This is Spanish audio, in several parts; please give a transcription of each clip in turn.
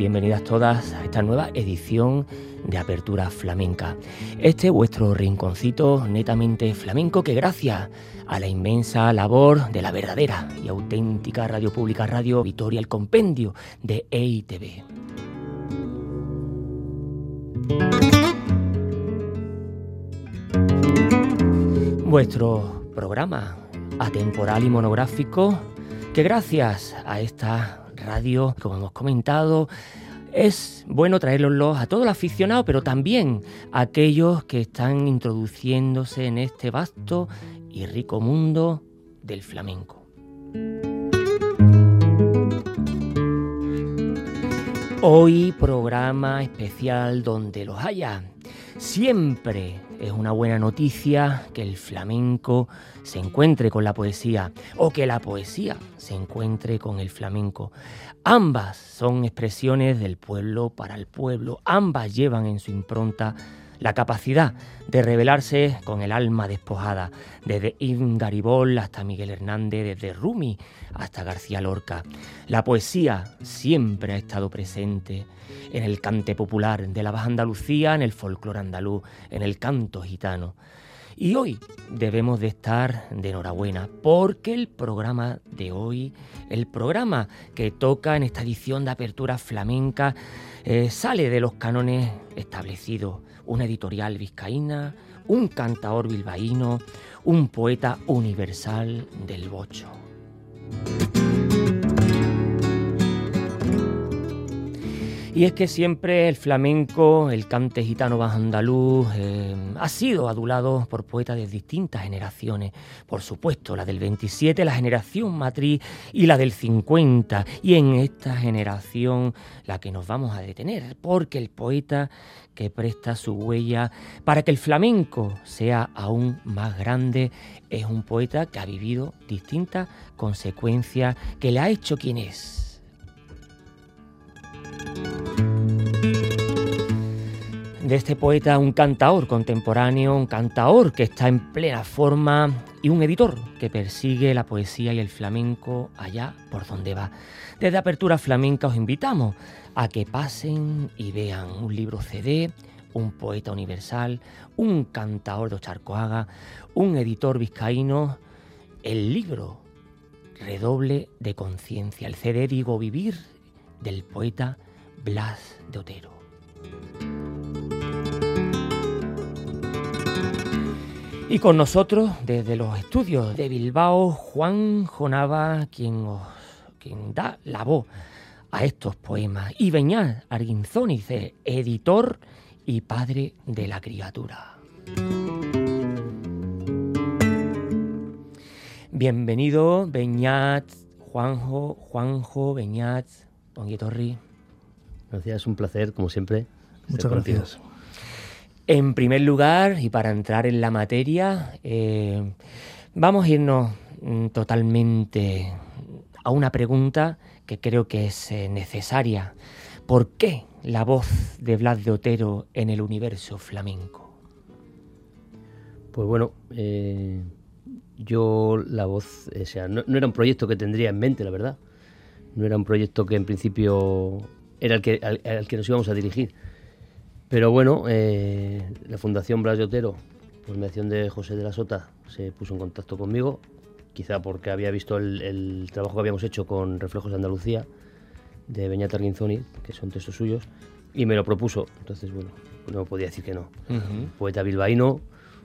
Bienvenidas todas a esta nueva edición de Apertura Flamenca. Este vuestro rinconcito netamente flamenco que gracias a la inmensa labor de la verdadera y auténtica radio pública Radio Vitoria, el compendio de EITV. Vuestro programa atemporal y monográfico que gracias a esta radio, como hemos comentado, es bueno traerlos a todos los aficionados, pero también a aquellos que están introduciéndose en este vasto y rico mundo del flamenco. Hoy programa especial donde los haya. Siempre es una buena noticia que el flamenco se encuentre con la poesía o que la poesía se encuentre con el flamenco. Ambas son expresiones del pueblo para el pueblo, ambas llevan en su impronta la capacidad de revelarse con el alma despojada, desde Ibn Garibol hasta Miguel Hernández, desde Rumi hasta García Lorca. La poesía siempre ha estado presente en el cante popular de la Baja Andalucía, en el folclore andaluz, en el canto gitano. Y hoy debemos de estar de enhorabuena porque el programa de hoy, el programa que toca en esta edición de Apertura Flamenca, eh, sale de los cánones establecidos. Una editorial vizcaína, un cantador bilbaíno, un poeta universal del bocho. Y es que siempre el flamenco, el cante gitano bajo andaluz, eh, ha sido adulado por poetas de distintas generaciones. Por supuesto, la del 27, la generación matriz, y la del 50. Y en esta generación la que nos vamos a detener, porque el poeta que presta su huella para que el flamenco sea aún más grande es un poeta que ha vivido distintas consecuencias, que le ha hecho quien es de este poeta un cantaor contemporáneo, un cantaor que está en plena forma y un editor que persigue la poesía y el flamenco allá por donde va. Desde Apertura Flamenca os invitamos a que pasen y vean un libro CD, un poeta universal, un cantaor de Ocharcoaga, un editor vizcaíno, el libro Redoble de Conciencia, el CD Digo Vivir del poeta Blas de Otero. Y con nosotros, desde los estudios de Bilbao, Juan Jonava, quien, quien da la voz a estos poemas, y Beñat Arguinzónice, editor y padre de la criatura. Bienvenido, Beñat, Juanjo, Juanjo, Beñat. Gracias, es un placer, como siempre. Muchas gracias. En primer lugar, y para entrar en la materia, eh, vamos a irnos mm, totalmente a una pregunta que creo que es eh, necesaria. ¿Por qué la voz de Blas de Otero en el universo flamenco? Pues bueno, eh, yo la voz, o sea, no, era un proyecto que tendría en mente, la verdad. No era un proyecto que en principio era el que, al, que nos íbamos a dirigir. Pero bueno, eh, la Fundación Blas de Otero, por mediación de José de la Sota, se puso en contacto conmigo, quizá porque había visto el, trabajo que habíamos hecho con Reflejos de Andalucía, de Beñat Arguinzoni, que son textos suyos, y me lo propuso. Entonces, bueno, no podía decir que no. Poeta bilbaíno,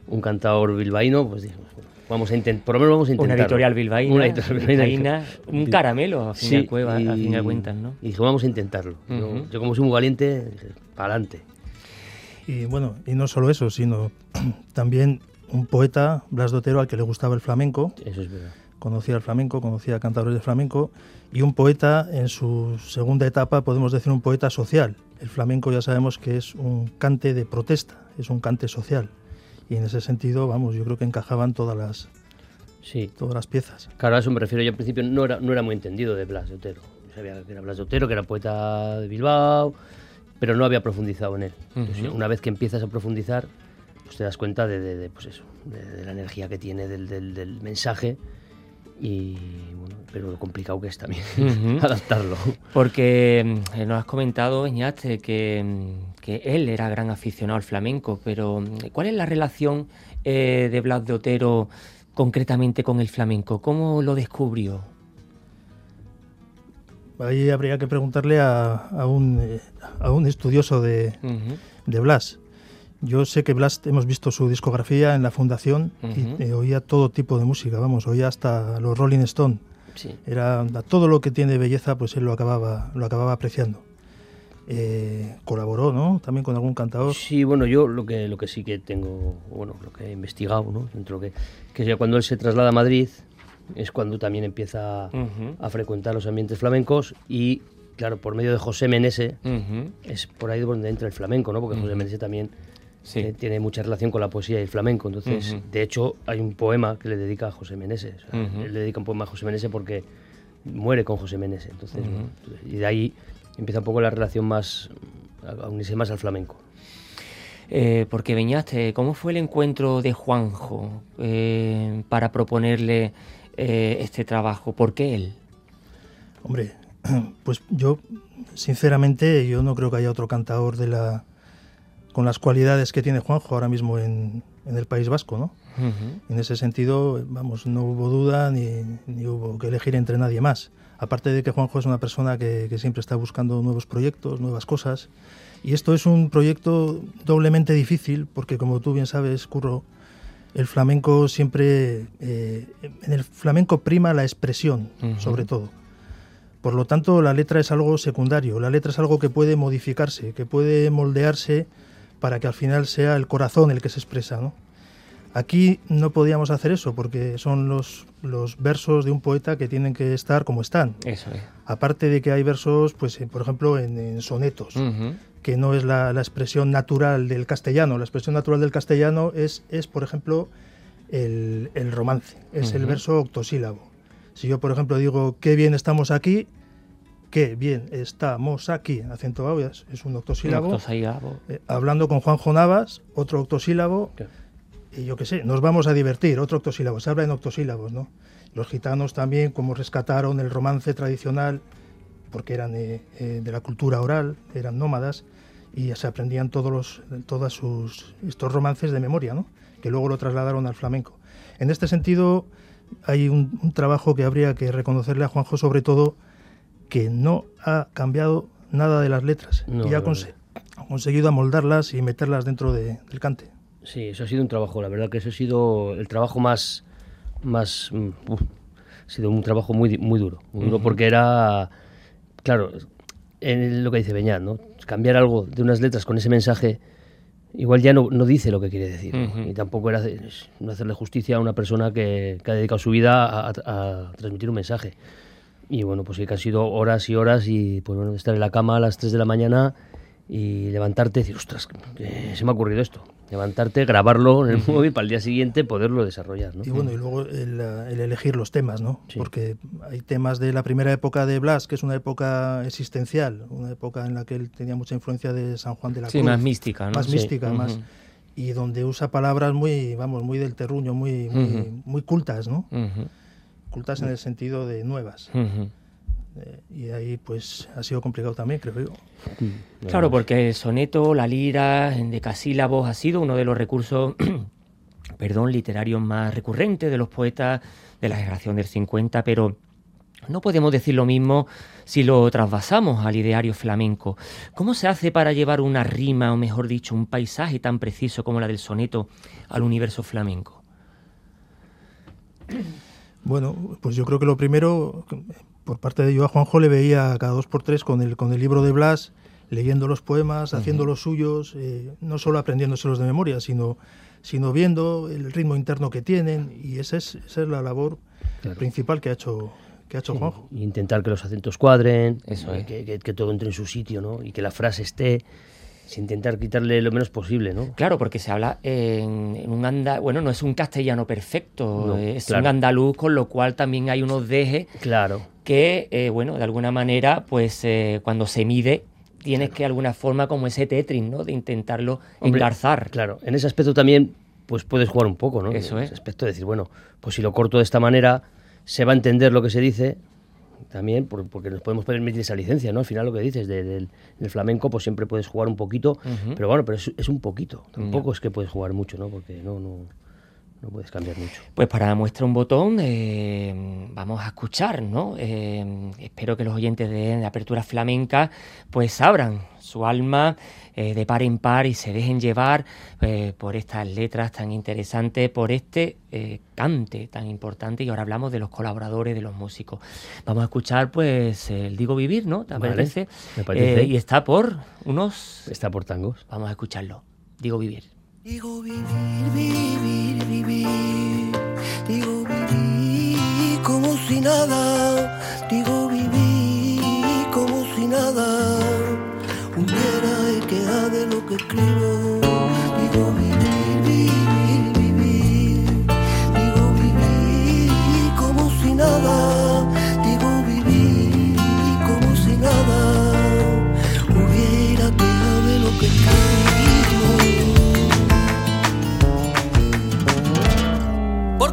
un cantador bilbaíno, pues dijimos, vamos a intentar, por lo menos vamos a intentar. Una editorial bilbaína, una editorial un caramelo, a fin, de, cueva, a fin de cuentas, ¿no? Y dije, vamos a intentarlo. yo, como soy muy valiente, dije, para adelante. Y bueno, y no solo eso, sino también un poeta, Blas Dotero, al que le gustaba el flamenco. Eso es verdad. Conocía el flamenco, conocía cantadores de flamenco. Y un poeta, en su segunda etapa, podemos decir un poeta social. El flamenco ya sabemos que es un cante de protesta, es un cante social y en ese sentido, vamos, yo creo que encajaban todas las, sí. todas las piezas. Claro, a eso me refiero. Yo al principio no era, no era muy entendido de Blas de Otero. sabía que era Blas de Otero, que era poeta de Bilbao, pero no había profundizado en él. una vez que empiezas a profundizar, pues te das cuenta de, de, pues eso, de, la energía que tiene, del, del, del mensaje y bueno, pero lo complicado que es también adaptarlo. Porque mm, nos has comentado, Iñate, que, mm, que, él era gran aficionado al flamenco, pero mm, ¿cuál es la relación eh, de Blas de Otero concretamente con el flamenco? ¿Cómo lo descubrió? Ahí habría que preguntarle a, a, un, eh, a un, estudioso de, de Blas. Yo sé que Blas hemos visto su discografía en la fundación y eh, oía todo tipo de música, vamos, oía hasta los Rolling Stone. Era todo lo que tiene belleza, pues él lo acababa, lo acababa apreciando. Eh, colaboró, ¿no? También con algún cantador. Sí, bueno, yo lo que lo que sí que tengo, bueno, lo que he investigado, ¿no? Dentro que que ya cuando él se traslada a Madrid es cuando también empieza a frecuentar los ambientes flamencos y claro, por medio de José Menese es por ahí donde entra el flamenco, ¿no? Porque José Menese también tiene mucha relación con la poesía y el flamenco. Entonces, de hecho, hay un poema que le dedica a José Meneses. Él le dedica un poema a José Meneses porque muere con José Meneses. Entonces, y de ahí empieza un poco la relación más, a unirse más al flamenco. Eh, porque Beñaste, ¿cómo fue el encuentro de Juanjo eh, para proponerle eh, este trabajo? ¿Por qué él? Hombre, pues yo, sinceramente, yo no creo que haya otro cantador de la, con las cualidades que tiene Juanjo ahora mismo en, el País Vasco, ¿no? En ese sentido, vamos, no hubo duda ni, hubo que elegir entre nadie más. Aparte de que Juanjo es una persona que, siempre está buscando nuevos proyectos, nuevas cosas. Y esto es un proyecto doblemente difícil porque, como tú bien sabes, Curro, el flamenco siempre... Eh, en el flamenco prima la expresión, sobre todo. Por lo tanto, la letra es algo secundario. La letra es algo que puede modificarse, que puede moldearse para que al final sea el corazón el que se expresa. ¿no? Aquí no podíamos hacer eso porque son los, los versos de un poeta que tienen que estar como están. Eso Aparte de que hay versos, pues, por ejemplo, en, sonetos, que no es la, expresión natural del castellano. La expresión natural del castellano es, es por ejemplo, el, romance, es el verso octosílabo. Si yo, por ejemplo, digo, qué bien estamos aquí, que bien estamos aquí, acento A, es un octosílabo. Eh, hablando con Juanjo Navas, otro octosílabo. Y yo qué sé, nos vamos a divertir, otro octosílabo. Se habla en octosílabos, ¿no? Los gitanos también, como rescataron el romance tradicional, porque eran eh, eh, de la cultura oral, eran nómadas, y se aprendían todos los, todas sus, estos romances de memoria, ¿no? Que luego lo trasladaron al flamenco. En este sentido, hay un, un trabajo que habría que reconocerle a Juanjo, sobre todo, que no ha cambiado nada de las letras y ha, conseguido amoldarlas y meterlas dentro del cante. Sí, eso ha sido un trabajo, la verdad que eso ha sido el trabajo más, más, mm, ha sido un trabajo muy, muy duro, muy duro porque era, claro, en lo que dice Beñat, ¿no? Cambiar algo de unas letras con ese mensaje, igual ya no, no dice lo que quiere decir, y tampoco era no hacerle justicia a una persona que, ha dedicado su vida a transmitir un mensaje. Y bueno, pues sí que han sido horas y horas y pues bueno, estar en la cama a las 3 de la mañana y levantarte y decir, ostras, se me ha ocurrido esto. Levantarte, grabarlo en el móvil para el día siguiente poderlo desarrollar. ¿no? Y bueno, y luego el, elegir los temas, ¿no? Porque hay temas de la primera época de Blas, que es una época existencial, una época en la que él tenía mucha influencia de San Juan de la Cruz. Sí, más mística, ¿no? Más mística, más y donde usa palabras muy, vamos, muy del terruño, muy, muy, cultas, ¿no? Cultas en el sentido de nuevas. Eh, y ahí pues ha sido complicado también, creo yo. Claro, porque el soneto, la lira, en decasílabos ha sido uno de los recursos perdón, literarios más recurrentes de los poetas de la generación del 50, pero no podemos decir lo mismo si lo trasvasamos al ideario flamenco. ¿Cómo se hace para llevar una rima, o mejor dicho, un paisaje tan preciso como la del soneto al universo flamenco? Bueno, pues yo creo que lo primero, por parte de yo a Juanjo le veía cada dos por tres con el, con el libro de Blas, leyendo los poemas, haciendo los suyos, eh, no solo aprendiéndoselos de memoria, sino, sino viendo el ritmo interno que tienen, y esa es, esa es la labor principal que ha hecho que ha hecho Juanjo. intentar que los acentos cuadren, Eso que, que, todo entre en su sitio, ¿no? Y que la frase esté sin intentar quitarle lo menos posible, ¿no? Claro, porque se habla en, un andaluz, bueno, no es un castellano perfecto, es un andaluz, con lo cual también hay unos dejes claro. que, eh, bueno, de alguna manera, pues eh, cuando se mide, tienes que de alguna forma como ese Tetris, ¿no? De intentarlo engarzar. Claro, en ese aspecto también, pues puedes jugar un poco, ¿no? Eso en es. Ese aspecto de decir, bueno, pues si lo corto de esta manera, se va a entender lo que se dice, también, porque nos podemos permitir esa licencia, ¿no? Al final lo que dices del, flamenco, pues siempre puedes jugar un poquito, pero bueno, pero es, un poquito, tampoco es que puedes jugar mucho, ¿no? Porque no, no, no puedes cambiar mucho. Pues para muestra un botón, eh, vamos a escuchar, ¿no? Eh, espero que los oyentes de, de, Apertura Flamenca pues abran su alma eh, de par en par y se dejen llevar por estas letras tan interesantes, por este cante tan importante y ahora hablamos de los colaboradores, de los músicos. Vamos a escuchar pues el Digo Vivir, ¿no? ¿Te parece? Me parece. y está por unos... Está por tangos. Vamos a escucharlo. Digo Vivir. Digo vivir, vivir, vivir. Digo vivir como si nada. Digo vivir como si nada. Hubiera quedado de lo que escribo.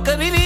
Porque viví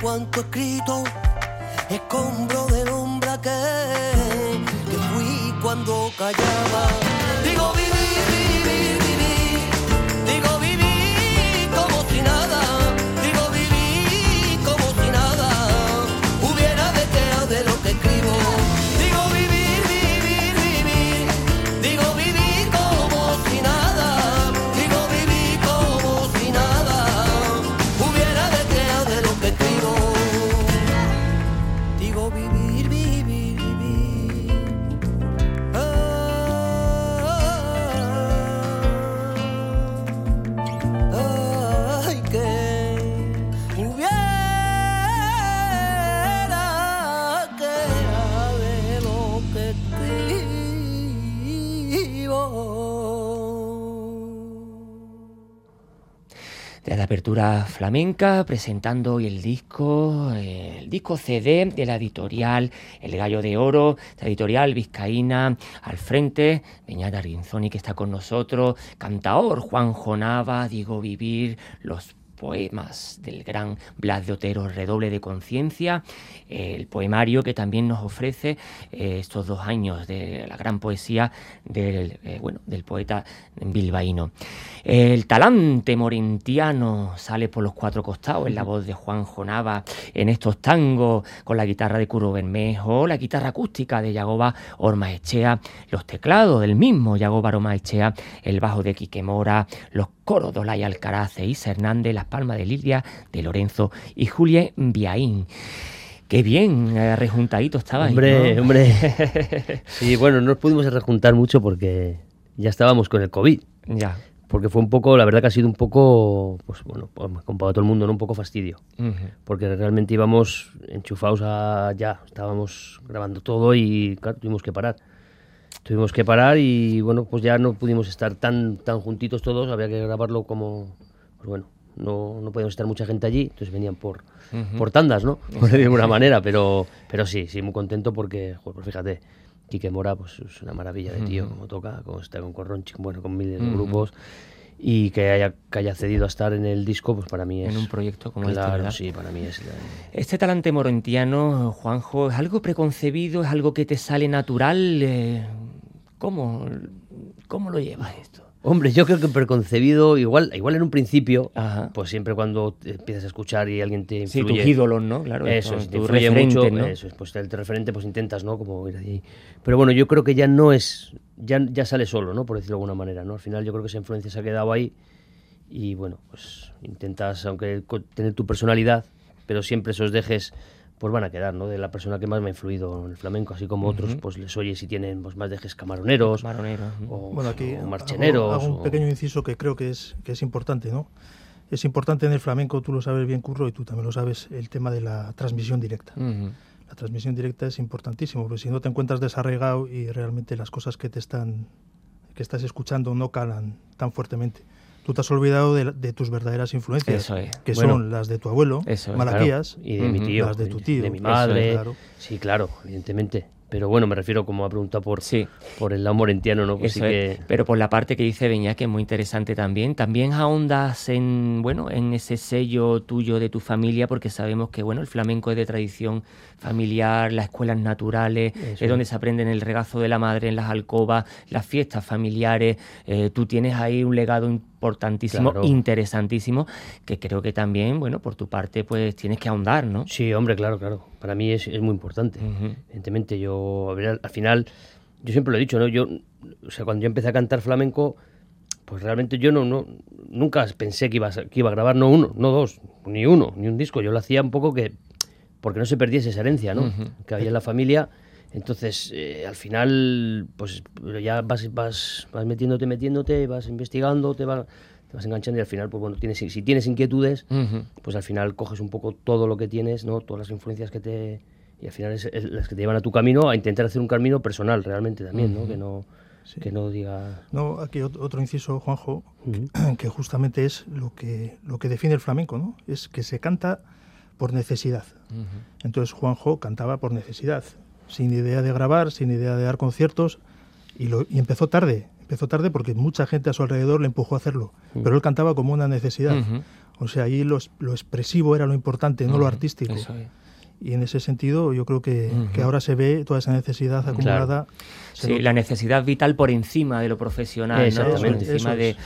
cuanto escrito, escombro del hombre que, que fui cuando callaba. Digo, vivir, vivir, vivir. Apertura flamenca presentando hoy el disco, eh, el disco CD de la editorial El Gallo de Oro, la editorial vizcaína al frente, Beñat Arguinzoni que está con nosotros, cantaor Juan Jonava, Diego Vivir, los poemas del gran Blas de Otero, Redoble de Conciencia, el poemario que también nos ofrece eh, estos dos años de la gran poesía del, eh, bueno, del poeta bilbaíno. El talante morentiano sale por los cuatro costados en la voz de Juan Jonava en estos tangos con la guitarra de Curro Bermejo, la guitarra acústica de Yagoba Ormaechea, los teclados del mismo Yagoba Ormaechea, el bajo de Quique Mora, los coros de Olaya Alcaraz e Hernández, las palmas de Lidia, de Lorenzo y Julia Biaín. Qué bien, eh, rejuntadito estaba. Hombre, hombre. sí, bueno, no nos pudimos rejuntar mucho porque ya estábamos con el COVID. Ya. Porque fue un poco, la verdad que ha sido un poco, pues bueno, pues, comparado a todo el mundo, ¿no? un poco fastidio. Porque realmente íbamos enchufados a ya, estábamos grabando todo y claro, tuvimos que parar. Tuvimos que parar y bueno, pues ya no pudimos estar tan, tan juntitos todos, había que grabarlo como, pues bueno, no, no podíamos estar mucha gente allí, entonces venían por, por tandas, ¿no? Por de alguna manera, pero, pero sí, sí, muy contento porque, pues fíjate, Quique Mora pues es una maravilla de tío, como toca, como está con Corronchi, bueno, con miles de grupos y que haya, que haya cedido a estar en el disco, pues para mí es... En un proyecto como claro, este, ¿verdad? sí, para mí es... Este talante morentiano, Juanjo, ¿es algo preconcebido? ¿Es algo que te sale natural? Eh, ¿Cómo, cómo lo llevas esto? Hombre, yo creo que preconcebido, igual, igual en un principio, Ajá. pues siempre cuando empiezas a escuchar y alguien te Sí, influye... tus ídolos, ¿no? Claro, Eso, es, te influye referente, mucho, ¿no? eso es, pues el referente pues intentas, ¿no? Como ir allí. Pero bueno, yo creo que ya no es, ya, ya sale solo, ¿no? Por decirlo de alguna manera, ¿no? Al final yo creo que esa influencia se ha quedado ahí y bueno, pues intentas, aunque tener tu personalidad, pero siempre esos dejes pues van a quedar, ¿no? De la persona que más me ha influido en el flamenco, así como otros, pues les oye si tienen pues, más dejes camaroneros Maronero. o, Bueno, aquí o marcheneros. hago, un o- pequeño inciso que creo que es, que es importante, ¿no? Es importante en el flamenco, tú lo sabes bien, Curro, y tú también lo sabes, el tema de la transmisión directa. La transmisión directa es importantísimo, porque si no te encuentras desarraigado y realmente las cosas que te están que estás escuchando no calan tan fuertemente. Tú te has olvidado de, la- de tus verdaderas influencias, Eso es. que Bueno, son las de tu abuelo, eso es, Malaquías, Claro, y de mi tío, las de tu tío, de mi es, madre. claro. Sí, claro, evidentemente. Pero bueno, me refiero como ha preguntado por, Sí. por el lado morentiano, ¿no? Pues sí que... Pero por la parte que dice Beñá, que es muy interesante también, también ahondas en, bueno, en ese sello tuyo de tu familia, porque sabemos que, bueno, el flamenco es de tradición familiar, las escuelas naturales, Eso es donde se aprende en el regazo de la madre, en las alcobas, las fiestas familiares. Eh, tú tienes ahí un legado importantísimo, Claro. interesantísimo, que creo que también, bueno, por tu parte, pues tienes que ahondar, ¿no? Sí, hombre, claro, claro. Para mí es, es muy importante. Evidentemente, yo, a ver, al, al final, yo siempre lo he dicho, ¿no? Yo, o sea, cuando yo empecé a cantar flamenco, pues realmente yo no, no nunca pensé que iba, a, ser- que iba a grabar no uno, no dos, ni uno, ni un disco. Yo lo hacía un poco que, porque no se perdiese esa herencia, ¿no? Que había en la familia. Entonces, eh, al final, pues ya vas, vas, vas metiéndote, metiéndote, vas investigando, te, va- te vas enganchando y al final, pues bueno, tienes, si tienes inquietudes, pues al final coges un poco todo lo que tienes, ¿no? Todas las influencias que te... Y al final es, es las que te llevan a tu camino a intentar hacer un camino personal realmente también, ¿no? Que no, que no diga... No, aquí ot- otro inciso, Juanjo, que justamente es lo que, lo que define el flamenco, ¿no? Es que se canta por necesidad. Entonces Juanjo cantaba por necesidad, sin idea de grabar, sin idea de dar conciertos, y, lo, y empezó tarde. Empezó tarde porque mucha gente a su alrededor le empujó a hacerlo, pero él cantaba como una necesidad. Ujú. O sea, ahí lo, es- lo expresivo era lo importante, no lo artístico. Eso es. Y en ese sentido yo creo que, que ahora se ve toda esa necesidad acumulada. se Sí, nota. la necesidad vital por encima de lo profesional, ¿no? Exactamente. encima Eso de es.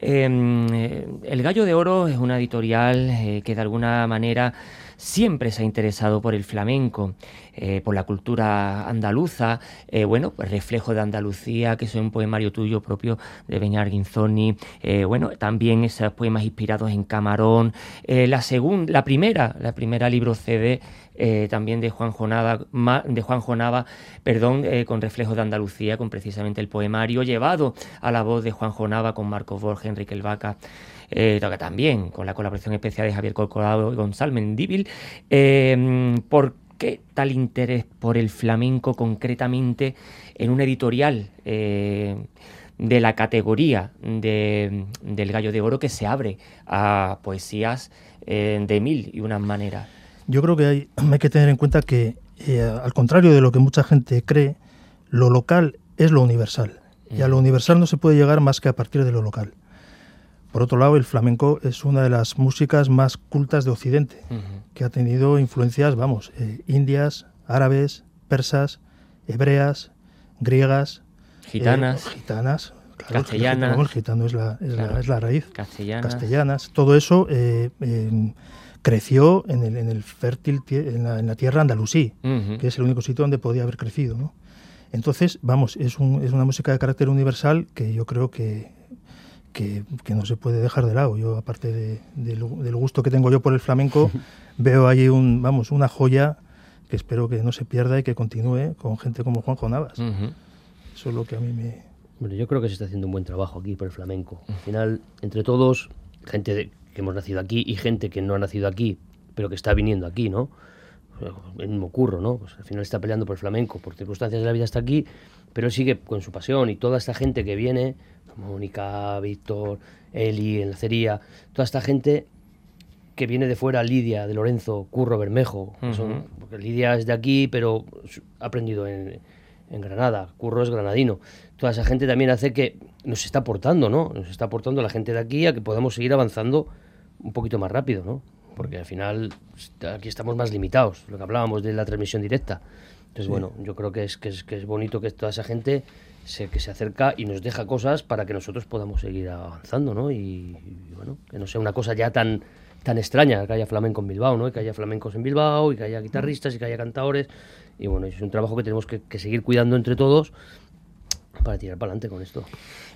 Eh, eh, El Gallo de Oro es una editorial eh, que de alguna manera siempre se ha interesado por el flamenco, eh, por la cultura andaluza, eh, bueno, pues reflejo de Andalucía, que es un poemario tuyo propio de Beñar Guinzoni, eh, bueno, también esos poemas inspirados en Camarón, la segunda, la primera, la primera libro CD también de Juan Jonava, ma- de Juan Jonava, perdón, con reflejos de Andalucía, con precisamente el poemario llevado a la voz de Juan Jonava con Marcos Borges, Enrique El Vaca, eh, toca también con la colaboración especial de Javier Colcorado y Gonzalo Mendíbil. Eh, ¿Por qué tal interés por el flamenco concretamente en un editorial? eh, de la categoría de, del gallo de oro que se abre a poesías eh, de mil y unas maneras. Yo creo que hay, hay que tener en cuenta que, al contrario de lo que mucha gente cree, lo local es lo universal. Y a lo universal no se puede llegar más que a partir de lo local. Por otro lado, el flamenco es una de las músicas más cultas de Occidente, que ha tenido influencias, vamos, eh, indias, árabes, persas, hebreas, griegas, gitanas, eh, gitanas. claro, castellanas, el gitano es la, es, la, es la, raíz, castellanas, castellanas. Todo eso eh, creció en el, en el fértil en la, en la tierra andalusí, uh -huh. que es el único sitio donde podía haber crecido, ¿no? Entonces, vamos, es, un, es una música de carácter universal que yo creo que, que, que no se puede dejar de lado. Yo, aparte de, de, del gusto que tengo yo por el flamenco, veo ahí un, vamos, una joya que espero que no se pierda y que continúe con gente como Juanjo Navas. Uh -huh. Eso es lo que a mí me... Bueno, yo creo que se está haciendo un buen trabajo aquí por el flamenco. Al final, entre todos, gente de, que hemos nacido aquí y gente que no ha nacido aquí, pero que está viniendo aquí, ¿no? El mismo curro, ¿no? Pues al final está peleando por el flamenco, por circunstancias de la vida está aquí, pero él sigue con su pasión y toda esta gente que viene, Mónica, Víctor, Eli, Enlacería, toda esta gente que viene de fuera, Lidia, de Lorenzo, Curro, Bermejo, uh -huh. son, porque Lidia es de aquí, pero ha aprendido en, en Granada, Curro es granadino. Toda esa gente también hace que nos está aportando, ¿no? Nos está aportando la gente de aquí a que podamos seguir avanzando un poquito más rápido, ¿no? Porque al final aquí estamos más limitados, lo que hablábamos de la transmisión directa. Entonces, sí. bueno, yo creo que es, que es, que es bonito que toda esa gente se, que se acerca y nos deja cosas para que nosotros podamos seguir avanzando, ¿no? Y, y, bueno, que no sea una cosa ya tan, tan extraña, que haya flamenco en Bilbao, ¿no? Y que haya flamencos en Bilbao, y que haya guitarristas, y que haya cantadores. Y bueno, es un trabajo que tenemos que, que seguir cuidando entre todos para tirar para adelante con esto.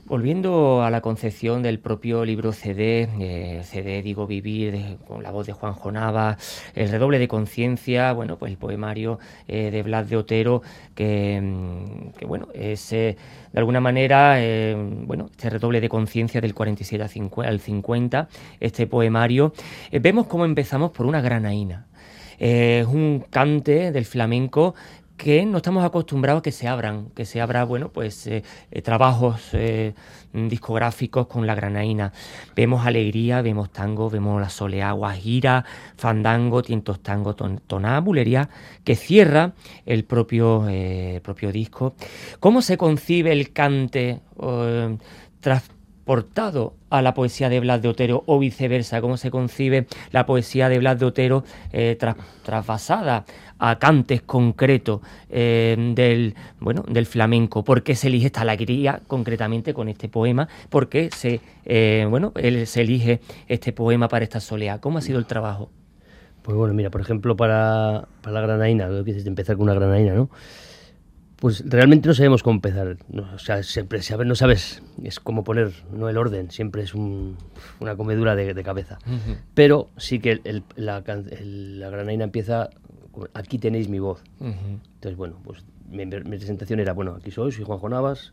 Volviendo a la concepción del propio libro CD, eh, CD Digo Vivir, con la voz de Juan Jonava, el redoble de conciencia, bueno, pues el poemario eh, de Blas de Otero, que, mm, bueno, es eh, de alguna manera, eh, bueno, este redoble de conciencia del 47 al 50, este poemario, vemos cómo empezamos por una granaína. Eh, es un cante del flamenco que no estamos acostumbrados a que se abran, que se abra, bueno, pues eh, eh, trabajos eh, discográficos con la granaína. Vemos alegría, vemos tango, vemos la soleá, guajira, fandango, tientos tango, ton, toná, bulería, que cierra el propio, propio disco. ¿Cómo se concibe el cante tras transportado a la poesía de Blas de Otero o viceversa, cómo se concibe la poesía de Blas de Otero eh, tras, trasvasada a cantes concretos eh, del, bueno, del flamenco, por qué se elige esta alegría concretamente con este poema, por qué se, eh, bueno, él, se elige este poema para esta soleá, ¿cómo ha sido el trabajo? Pues bueno, mira, por ejemplo, para, para la granaína, lo que empezar con una granaína, ¿no? Pues realmente no sabemos cómo empezar. No, o sea, siempre saber, no sabes, es como poner, no el orden, siempre es un, una comedura de, de cabeza. Uh -huh. Pero sí que el, el, la, el, la, granaina empieza, aquí tenéis mi voz. Uh -huh. Entonces, bueno, pues mi, mi, presentación era, bueno, aquí soy, soy Juanjo Navas,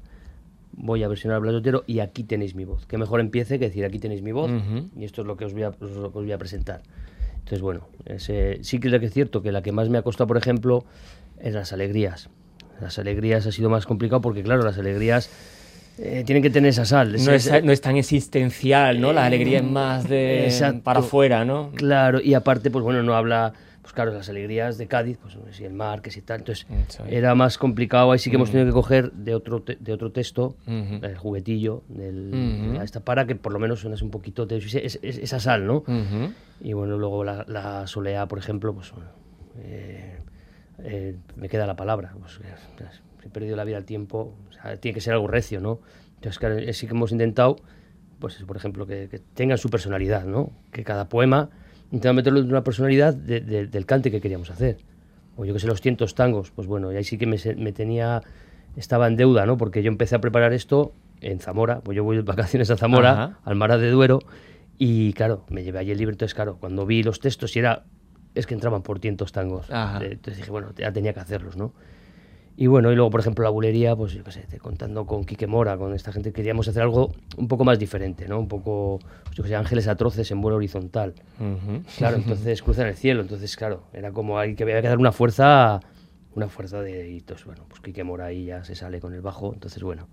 voy a versionar a Blas Otero y aquí tenéis mi voz. Que mejor empiece que decir, aquí tenéis mi voz uh -huh. y esto es lo que os voy a, os, os voy a presentar. Entonces, bueno, ese, sí que es cierto que la que más me ha costado, por ejemplo, es las alegrías las alegrías ha sido más complicado porque, claro, las alegrías eh, tienen que tener esa sal. No es, no es tan existencial, ¿no? La alegría es más de Exacto. para afuera, ¿no? Claro, y aparte, pues bueno, no habla, pues claro, las alegrías de Cádiz, pues si el mar, que si tal, entonces era más complicado, ahí sí que hemos tenido que coger de otro, de otro texto, el juguetillo, del, esta para que por lo menos suenas un poquito de es, es, esa sal, ¿no? Y bueno, luego la, la soleá, por ejemplo, pues bueno, eh, eh, me queda la palabra. Pues, he perdido la vida al tiempo, o sea, tiene que ser algo recio, ¿no? Entonces, claro, sí que hemos intentado, pues, por ejemplo, que, que tengan su personalidad, ¿no? Que cada poema intentamos meterlo en una personalidad de, de, del cante que queríamos hacer. O yo que sé, los cientos tangos, pues bueno, y ahí sí que me, me tenía, estaba en deuda, ¿no? Porque yo empecé a preparar esto en Zamora, pues yo voy de vacaciones a Zamora, Ajá. al Mar de Duero, y claro, me llevé allí el libro, entonces claro, cuando vi los textos y era es que entraban por tientos tangos. Ajá. Entonces dije, bueno, ya tenía que hacerlos, ¿no? Y bueno, y luego, por ejemplo, la bulería, pues yo qué sé, contando con Quique Mora, con esta gente, queríamos hacer algo un poco más diferente, ¿no? Un poco, yo qué sé, ángeles atroces en vuelo horizontal. Uh -huh. Claro, entonces cruzan el cielo, entonces, claro, era como hay que había que dar una fuerza, una fuerza de, entonces, bueno, pues Quique Mora ahí ya se sale con el bajo, entonces, bueno.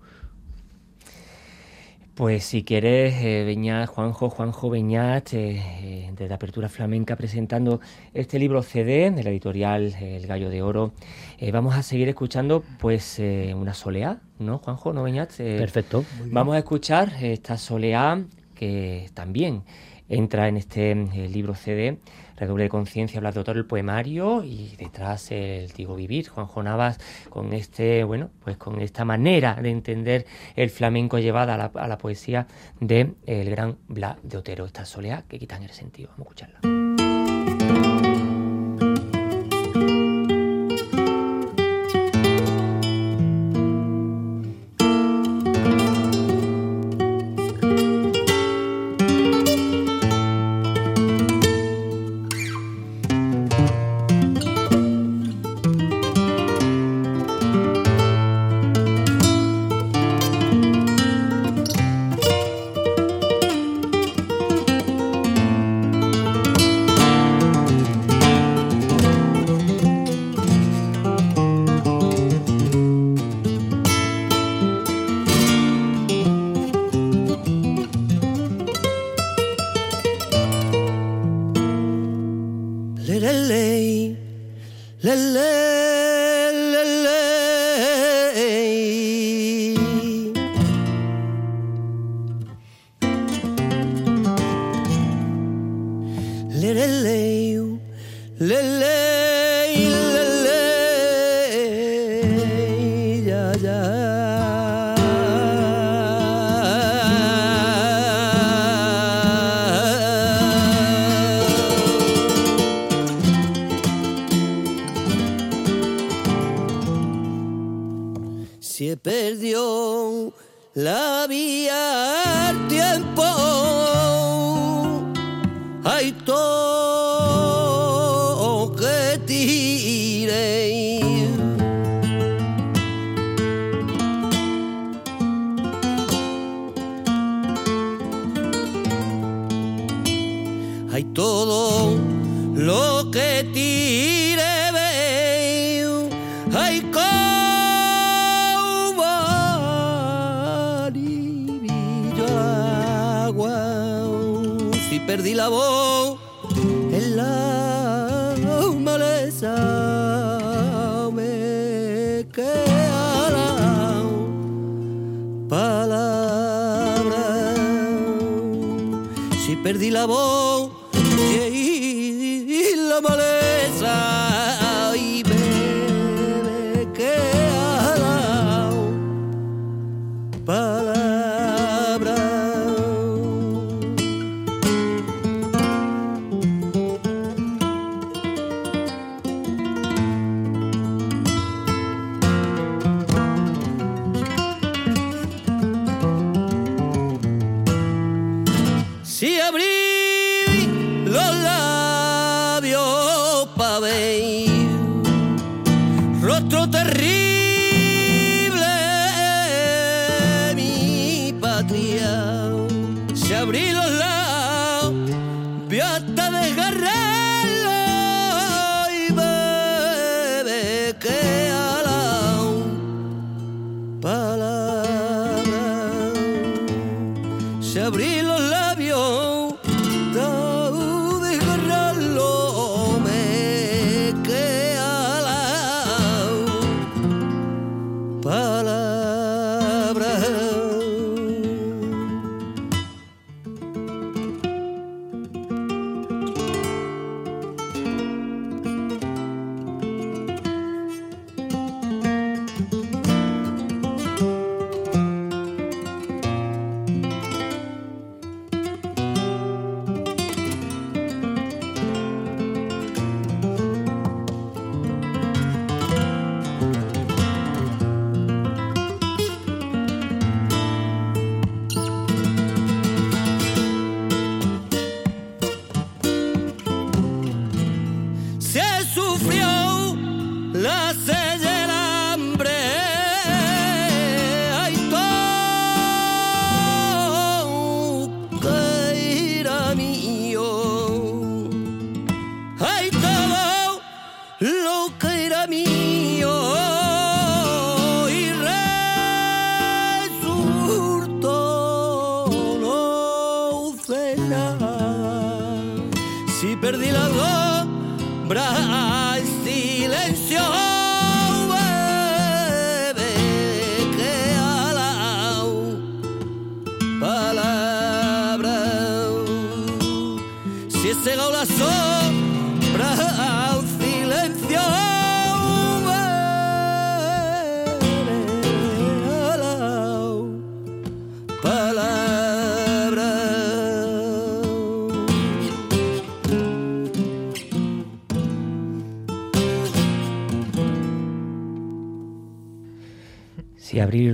Pues si quieres, eh, Beñat, Juanjo, Juanjo Beñat, eh, eh, desde Apertura Flamenca, presentando este libro CD de la editorial El Gallo de Oro. Eh, vamos a seguir escuchando pues eh, una soleá, ¿no, Juanjo? ¿No, Beñat? Eh, Perfecto. Vamos a escuchar esta soleá que también entra en este eh, libro CD, Redoble de Conciencia, habla de autor el poemario y detrás el Digo Vivir, Juanjo Navas, con este, bueno, pues con esta manera de entender el flamenco llevada a la, a la poesía de el gran Blas de Otero, esta soleá que quitan el sentido. Vamos a escucharla. La vía al tiempo. Hay todo Voz en la maleza me quedará palabra. Si perdí la voz ese la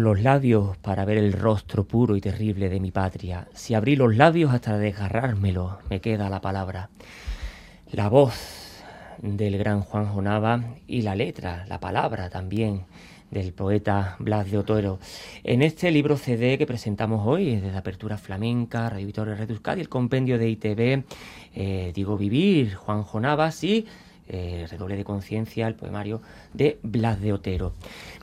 los labios para ver el rostro puro y terrible de mi patria, si abrí los labios hasta desgarrármelo, me queda la palabra. La voz del gran Juan Jonava y la letra, la palabra también del poeta Blas de Otero. En este libro CD que presentamos hoy, desde Apertura Flamenca, Radio Victoria Red el compendio de ITV, eh, Digo Vivir, Juan Jonavas y eh, Redoble de Conciencia, el poemario de Blas de Otero.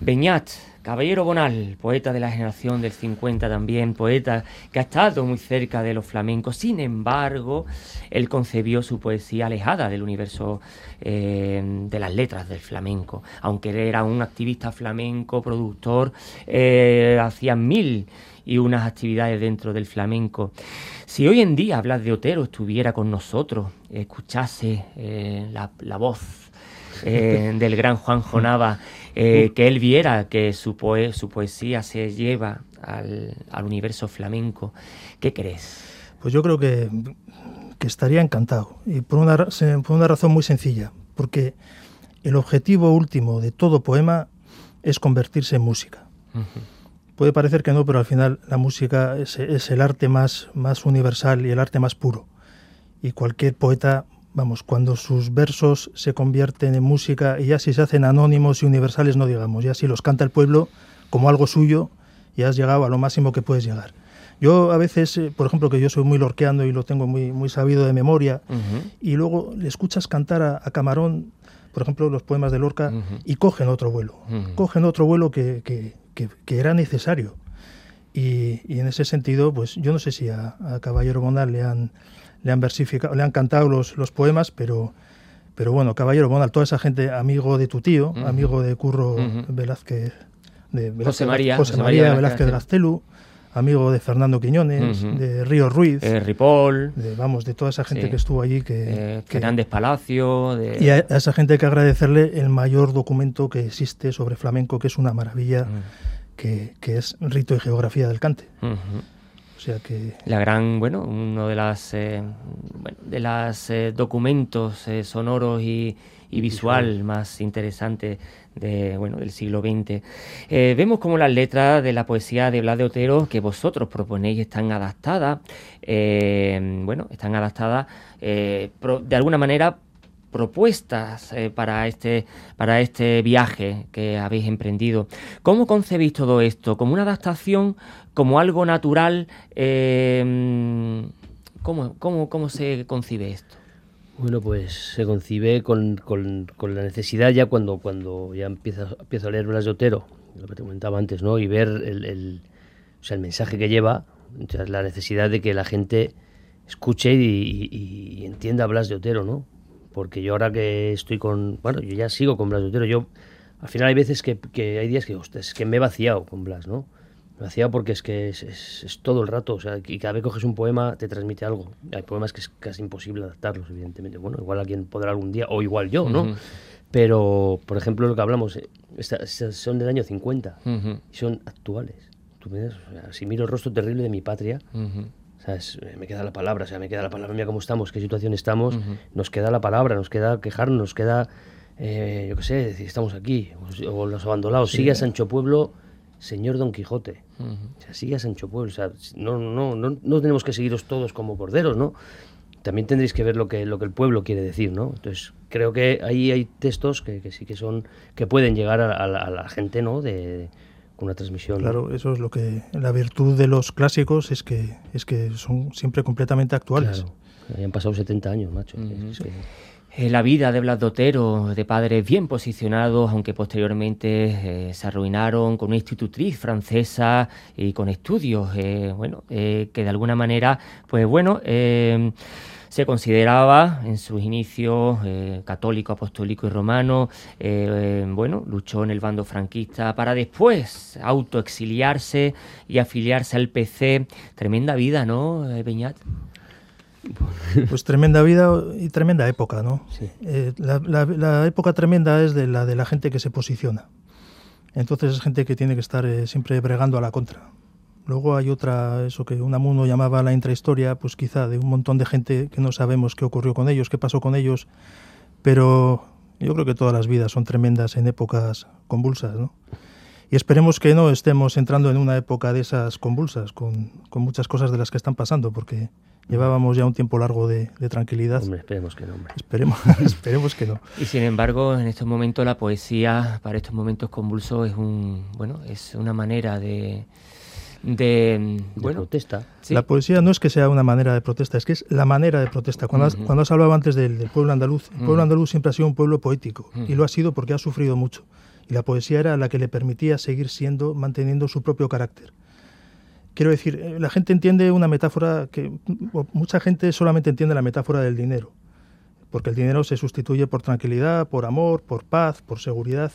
Beñat, Caballero Bonal, poeta de la generación del 50 también, poeta que ha estado muy cerca de los flamencos. Sin embargo, él concebió su poesía alejada del universo eh, de las letras del flamenco. Aunque él era un activista flamenco, productor, eh, hacía mil y unas actividades dentro del flamenco. Si hoy en día Blas de Otero estuviera con nosotros, escuchase eh, la, la voz del gran Juan Jonava, eh, que él viera que su, poe- su poesía se lleva al, al universo flamenco, ¿qué crees? Pues yo creo que, que estaría encantado. Y por una, por razón muy sencilla. Porque el objetivo último de todo poema es convertirse en música. Puede parecer que no, pero al final la música es, es el arte más, más universal y el arte más puro. Y cualquier poeta, vamos, cuando sus versos se convierten en música y ya si se hacen anónimos y universales, no digamos, ya si los canta el pueblo como algo suyo, ya has llegado a lo máximo que puedes llegar. Yo a veces, eh, por ejemplo, que yo soy muy lorqueando y lo tengo muy, muy sabido de memoria, Ujú. y luego le escuchas cantar a, a Camarón, por ejemplo, los poemas de Lorca, Ujú. y cogen otro vuelo, Ujú. cogen otro vuelo que, que- que- que era necesario. Y, y en ese sentido, pues yo no sé si a, a Caballero Bonal le han, le han versificado, le han cantado los, los poemas, pero, pero bueno, Caballero Bonal, toda esa gente, amigo de tu tío, amigo de Curro Ujú. Velázquez, de Velázquez- María, José José María María Velázquez Velázquez. Gaztelu, amigo de Fernando Quiñones, de Río Ruiz, Eh, Ripoll, de, vamos, de toda esa gente Sí. que estuvo allí que, eh, que- Fernández Palacio, de... y a, a esa gente hay que agradecerle el mayor documento que existe sobre flamenco, que es una maravilla, que, que es Rito y Geografía del Cante. Sea que la gran, bueno, uno de las eh, bueno, de las eh, documentos eh, sonoros y, y visual más interesantes de bueno del siglo XX. Eh, vemos como las letras de la poesía de Blas de Otero que vosotros proponéis están adaptadas, eh, bueno, están adaptadas eh, pro- de alguna manera propuestas eh, para este para este viaje que habéis emprendido. ¿Cómo concebís todo esto? ¿Como una adaptación? ¿Como algo natural? Eh, ¿cómo, cómo, cómo se concibe esto? Bueno, pues se concibe con, con- con la necesidad ya cuando, cuando ya empiezo, empiezo a leer Blas de Otero, lo que te comentaba antes, ¿no? Y ver el, el- o sea, el mensaje que lleva, la necesidad de que la gente escuche y, y- entienda Blas de Otero, ¿no? Porque yo ahora que estoy con, bueno, yo ya sigo con Blas Otero, yo al final hay veces que, que hay días que, ostras, es que me he vaciado con Blas, ¿no? Me he vaciado porque es que es, es- es todo el rato, o sea, y cada vez que coges un poema te transmite algo. Hay poemas que es casi imposible adaptarlos, evidentemente. Bueno, igual alguien podrá algún día, o igual yo, ¿no? Pero, por ejemplo, lo que hablamos, eh, esta- son del año 50 Ujú, y son actuales. Tú o sea, si miro el rostro terrible de mi patria, o eh, me queda la palabra, o sea, me queda la palabra, mira cómo estamos, qué situación estamos, nos queda la palabra, nos queda quejarnos, nos queda, eh, yo qué sé, decir, estamos aquí, o, o los abandonados, sigue a Sancho Pueblo, señor Don Quijote, o sea, sigue a Sancho Pueblo, o sea, no, no, no, no tenemos que seguiros todos como corderos, ¿no? También tendréis que ver lo que, lo que el pueblo quiere decir, ¿no? Entonces, creo que ahí hay textos que, que sí que son, que pueden llegar a, a la, a la gente, ¿no? De, una transmisión. Claro, eso es lo que la virtud de los clásicos es que es que son siempre completamente actuales. Claro. Han pasado 70 años, macho. Ujú. Es que- Eh, la vida de Blas de Otero, de padres bien posicionados, aunque posteriormente eh, se arruinaron con una institutriz francesa y con estudios, eh, bueno, eh, que de alguna manera, pues bueno, eh, se consideraba en sus inicios eh, católico, apostólico y romano, eh, bueno, luchó en el bando franquista para después autoexiliarse y afiliarse al PC. Tremenda vida, ¿no, Beñat? Pues tremenda vida y tremenda época, ¿no? La, la, época tremenda es de la de la gente que se posiciona. Entonces es gente que tiene que estar siempre bregando a la contra. Luego hay otra, eso que Unamuno llamaba la intrahistoria, pues quizá de un montón de gente que no sabemos qué ocurrió con ellos, qué pasó con ellos, pero yo creo que todas las vidas son tremendas en épocas convulsas, ¿no? Y esperemos que no estemos entrando en una época de esas convulsas, con, con muchas cosas de las que están pasando, porque llevábamos ya un tiempo largo de, tranquilidad. Hombre, esperemos que no, hombre. Esperemos, esperemos que no. Y sin embargo, en estos momentos la poesía, para estos momentos convulsos, es un, bueno, es una manera de de, bueno, protesta. La poesía no es que sea una manera de protesta, es que es la manera de protesta. Cuando, has, cuando has hablado antes del, pueblo andaluz, el pueblo andaluz siempre ha sido un pueblo poético y lo ha sido porque ha sufrido mucho. Y la poesía era la que le permitía seguir siendo, manteniendo su propio carácter. Quiero decir, eh, la gente entiende una metáfora que mucha gente solamente entiende la metáfora del dinero, porque el dinero se sustituye por tranquilidad, por amor, por paz, por seguridad,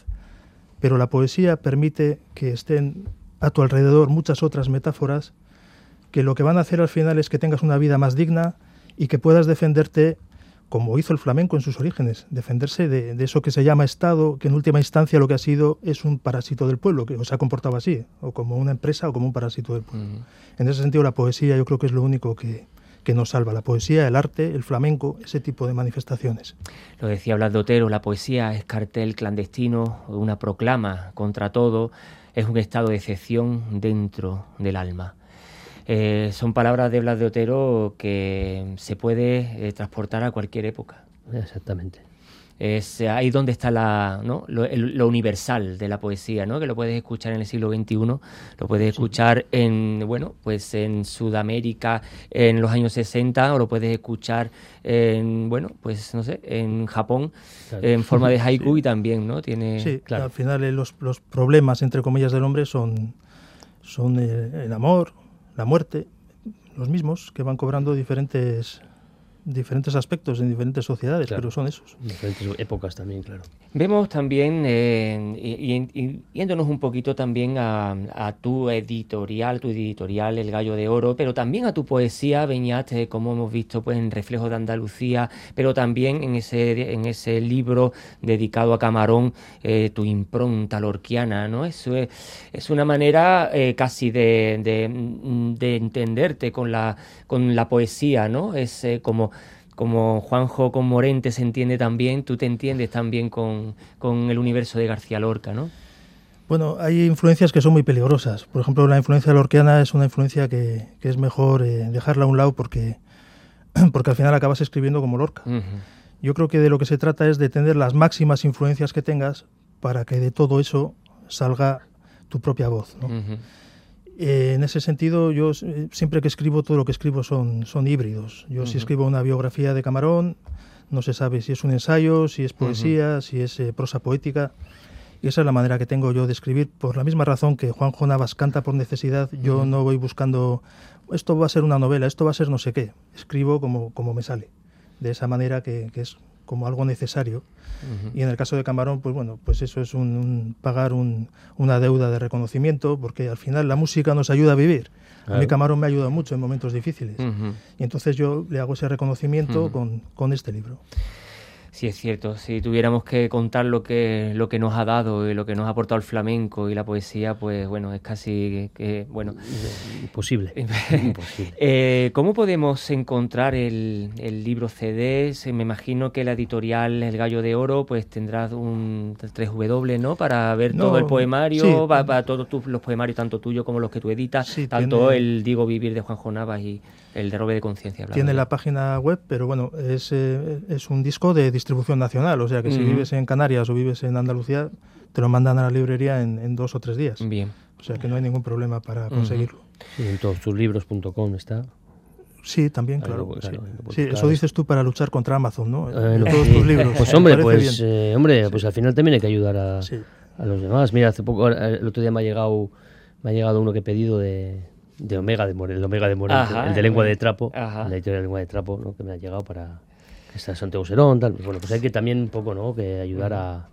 pero la poesía permite que estén a tu alrededor muchas otras metáforas que lo que van a hacer al final es que tengas una vida más digna y que puedas defenderte como hizo el flamenco en sus orígenes, defenderse de, eso que se llama Estado, que en última instancia lo que ha sido es un parásito del pueblo, que se ha comportado así, o como una empresa o como un parásito del pueblo. En ese sentido, la poesía yo creo que es lo único que, que nos salva, la poesía, el arte, el flamenco, ese tipo de manifestaciones. Lo decía Blas de Otero, la poesía es cartel clandestino, una proclama contra todo, es un estado de excepción dentro del alma. Eh, son palabras de Blas de Otero que se puede eh, transportar a cualquier época. Exactamente es ahí donde está la, ¿no? lo, universal de la poesía, ¿no? que lo puedes escuchar en el siglo XXI, lo puedes escuchar en, bueno, pues en Sudamérica en los años 60 o lo puedes escuchar en, bueno, pues no sé, en Japón en forma de haiku y también, ¿no? Tiene, sí, claro. al final eh, los, los, problemas, entre comillas, del hombre son, son eh, el amor, la muerte, los mismos, que van cobrando diferentes diferentes aspectos en diferentes sociedades, pero son esos. Diferentes épocas también, claro. Vemos también, eh, yéndonos un poquito también a, tu editorial, tu editorial El Gallo de Oro, pero también a tu poesía, Beñat, eh, como hemos visto pues, en Reflejo de Andalucía, pero también en ese, en ese libro dedicado a Camarón, eh, tu impronta lorquiana, ¿no? Eso es, es una manera casi de, de, de, entenderte con la, con la poesía, ¿no? Es como como Juanjo con Morente se entiende también, tú te entiendes también con, el universo de García Lorca, ¿no? Bueno, hay influencias que son muy peligrosas. Por ejemplo, la influencia lorquiana es una influencia que, es mejor eh, dejarla a un lado porque, porque al final acabas escribiendo como Lorca. Yo creo que de lo que se trata es de tener las máximas influencias que tengas para que de todo eso salga tu propia voz. ¿no? Eh, en ese sentido, yo eh, siempre que escribo, todo lo que escribo son, son híbridos. Yo si escribo una biografía de Camarón, no se sabe si es un ensayo, si es poesía, si es eh, prosa poética. Y esa es la manera que tengo yo de escribir. Por la misma razón que Juanjo Navas canta por necesidad, yo no voy buscando, esto va a ser una novela, esto va a ser no sé qué. Escribo como, como me sale. De esa manera que, que es como algo necesario. Y en el caso de Camarón, pues bueno, pues eso es un, pagar una deuda de reconocimiento, porque al final la música nos ayuda a vivir. A mí Camarón me ha ayudado mucho en momentos difíciles. Y entonces yo le hago ese reconocimiento con, con este libro. Sí, es cierto. Si tuviéramos que contar lo que, lo que nos ha dado y lo que nos ha aportado el flamenco y la poesía, pues bueno, es casi que, bueno... Imposible. Eh, ¿Cómo podemos encontrar el, el libro CD? Me imagino que la editorial El Gallo de Oro pues tendrá un 3W, ¿no? Para ver todo el poemario, para, todos los poemarios, tanto tuyo como los que tú editas, tanto el Digo Vivir de Juan Jonavas y el derrobe de conciencia. Tiene la página web, pero bueno, es, eh, es un disco de distribución nacional, o sea que si vives en Canarias o vives en Andalucía, te lo mandan a la librería en, dos o tres días. Bien. O sea que no hay ningún problema para conseguirlo. en todos tus libros.com está. Sí, también, claro. sí. eso dices tú para luchar contra Amazon, ¿no? Eh, todos tus libros. Pues hombre, pues, eh, hombre pues al final también hay que ayudar a, a, los demás. Mira, hace poco, el otro día me ha llegado, me ha llegado uno que he pedido de, de Omega de Morente, el Omega de Morente, Ajá, el de Lengua de Trapo, Ajá. la editorial de Lengua de Trapo, ¿no? que me ha llegado para que está Santiago Serón, tal. Bueno, pues hay que también un poco, ¿no? Que ayudar a,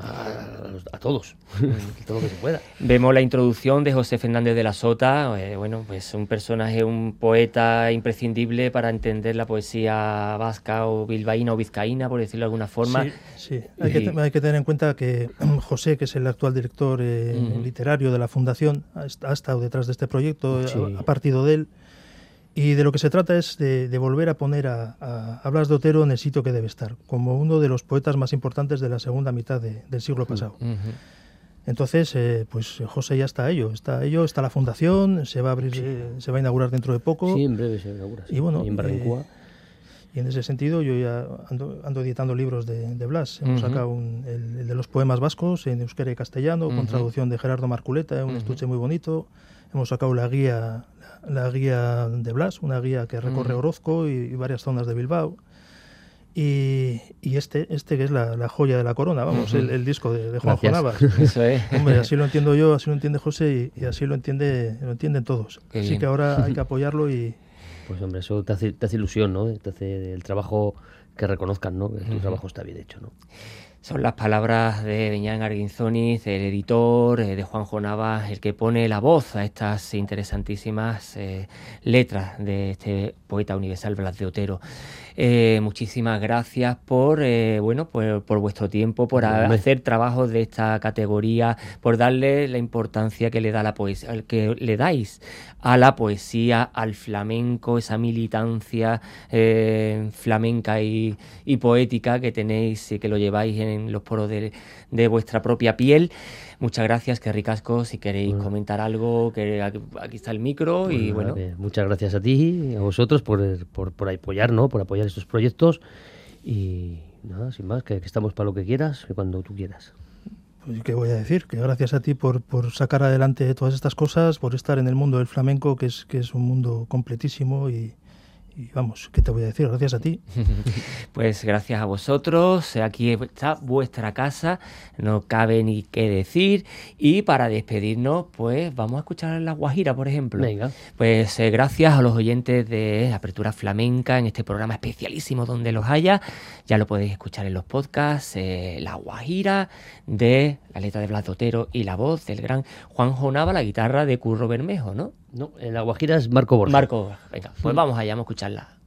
a, todos, todo lo que se pueda. Vemos la introducción de José Fernández de la Sota, eh, bueno, pues un personaje, un poeta imprescindible para entender la poesía vasca o bilbaína o vizcaína, por decirlo de alguna forma. Sí, sí. Hay, que, Y- te- hay que tener en cuenta que José, que es el actual director eh, literario de la Fundación, ha, ha estado detrás de este proyecto, Sí. ha, ha partido de él. Y de lo que se trata es de, de volver a poner a, a- a Blas de Otero en el sitio que debe estar, como uno de los poetas más importantes de la segunda mitad de- del siglo pasado. Ujú. Entonces, eh, pues José ya está a ello, está a ello, está la fundación, se va a abrir, eh, se va a inaugurar dentro de poco. Sí, en breve se inaugura. sí. Y bueno, en Barrancúa. eh, Y en ese sentido yo ya ando, ando editando libros de, de Blas. Hemos Ujú. sacado un- el, el de los poemas vascos en euskera y castellano, Ujú. con traducción de Gerardo Marculeta, un estuche muy bonito. Hemos sacado la guía, la, guía de Blas, una guía que recorre. Orozco y, y varias zonas de Bilbao. Y, y este, este que es la, la joya de la corona, vamos, el, el disco de, de Juanjo. Navas. Eso es. Hombre, así lo entiendo yo, así lo entiende José y, y así lo entiende, lo entienden todos. Qué así bien. que ahora hay que apoyarlo y, Pues hombre, eso te hace, te hace ilusión, ¿no? Te hace el trabajo que reconozcan, ¿no? Que tu trabajo está bien hecho, ¿no? Son las palabras de Beñán Arguinzoniz, el editor, eh, de Juanjo Navas, el que pone la voz a estas interesantísimas eh, letras de este poeta universal Blas de Otero. Eh, muchísimas gracias por eh, bueno por, por vuestro tiempo, por Hombre. hacer trabajos de esta categoría, por darle la importancia que le da la poesía, al que le dais a la poesía, al flamenco, esa militancia flamenca y, y poética que tenéis y que lo lleváis en los poros de, de vuestra propia piel. Muchas gracias, que ricasco. Si queréis Bueno. comentar algo, que aquí, está el micro y Pues bueno. que muchas gracias a ti y a vosotros por, por, por apoyar, ¿no? Por apoyar estos proyectos. Y nada, sin más, que, que estamos para lo que quieras y cuando tú quieras. Pues, ¿qué voy a decir? Que gracias a ti por, por sacar adelante todas estas cosas, por estar en el mundo del flamenco, que es, que es un mundo completísimo y, y vamos, ¿qué te voy a decir? Gracias a ti. Pues gracias a vosotros, aquí está vuestra casa, no cabe ni qué decir. Y para despedirnos, pues vamos a escuchar la Guajira, por ejemplo. Venga. Pues eh, gracias a los oyentes de Apertura Flamenca en este programa especialísimo donde los haya. Ya lo podéis escuchar en los podcasts. eh, la Guajira de la letra de Blas de Otero y la voz del gran Juan Jonava, la guitarra de Curro Bermejo, ¿no? No, en la Guajira es Marco Borja. Marco, venga, pues vamos allá, vamos a escucharla.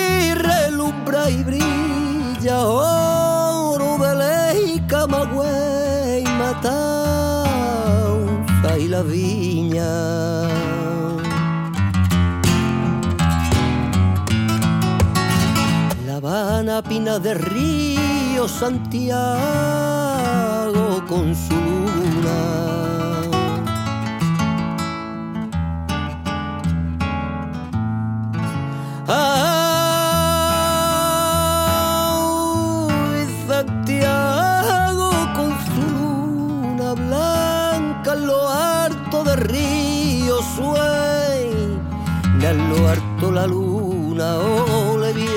Sí relumbra y brilla oro de ley Camagüey Matanza y la viña La Gitana, Pina de Río, Santiago con su luna. Santiago la luna ole bien.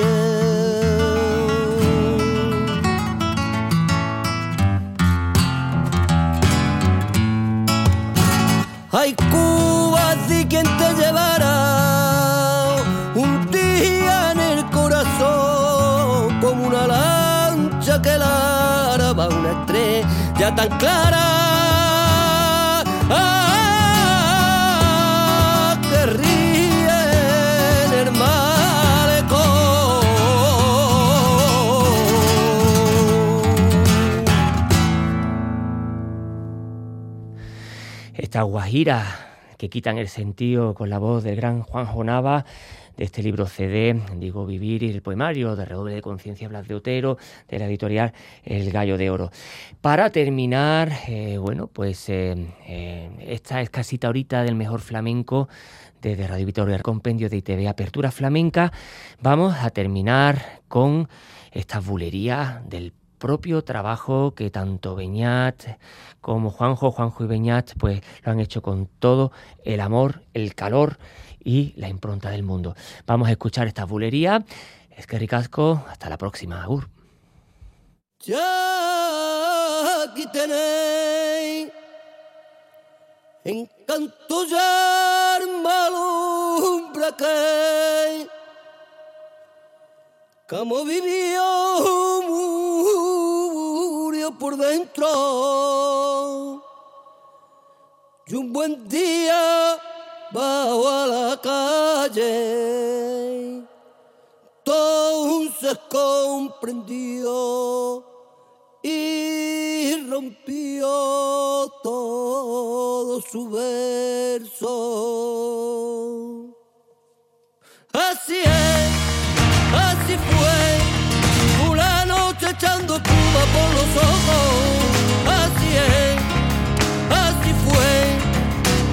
Ay Cuba, di quien te llevará un día en el corazón como una lancha que la va una estrella tan clara. Que quitan el sentido con la voz del gran Juan Jonava de este libro CD, digo Vivir y el poemario de Redoble de Conciencia Blas de Otero, de la editorial El Gallo de Oro. Para terminar, eh, bueno, pues eh, eh, esta escasita horita del mejor flamenco desde Radio Vitoria, el compendio de ITV Apertura Flamenca, vamos a terminar con estas bulerías del propio trabajo que tanto Beñat como Juanjo, Juanjo y Beñat, pues lo han hecho con todo el amor, el calor y la impronta del mundo. Vamos a escuchar esta bulería. Es que ricasco, hasta la próxima. Agur. Ya aquí tenéis encanto ya malumbra que como vivió por dentro y un buen día bajo a la calle entonces comprendió y rompió todo su verso. Así es, así fue, echando espuma por los ojos. Así es, así fue,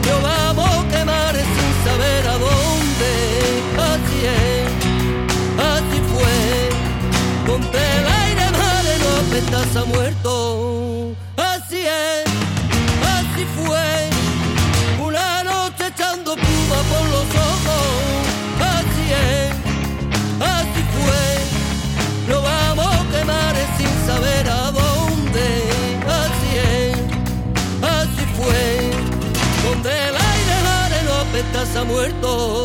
yo vamos a quemar sin saber a dónde. Así es, así fue, donde el aire madre no apetece muerto. Muerto.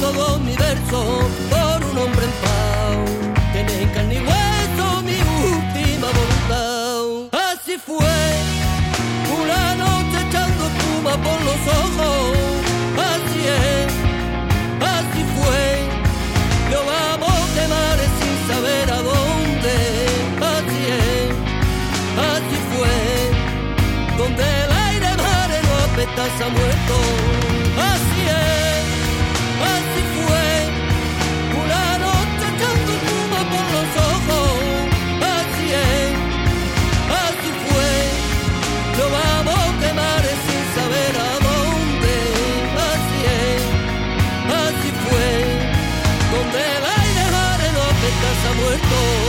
todo mi verso por un hombre en pau. Tiene carne y hueso mi última voluntad. Así fue, una noche echando espuma por los ojos. Así es, así fue. Yo vamos de mares sin saber a dónde. Así es, así fue. Donde el aire mare no apetece a muerto. todo.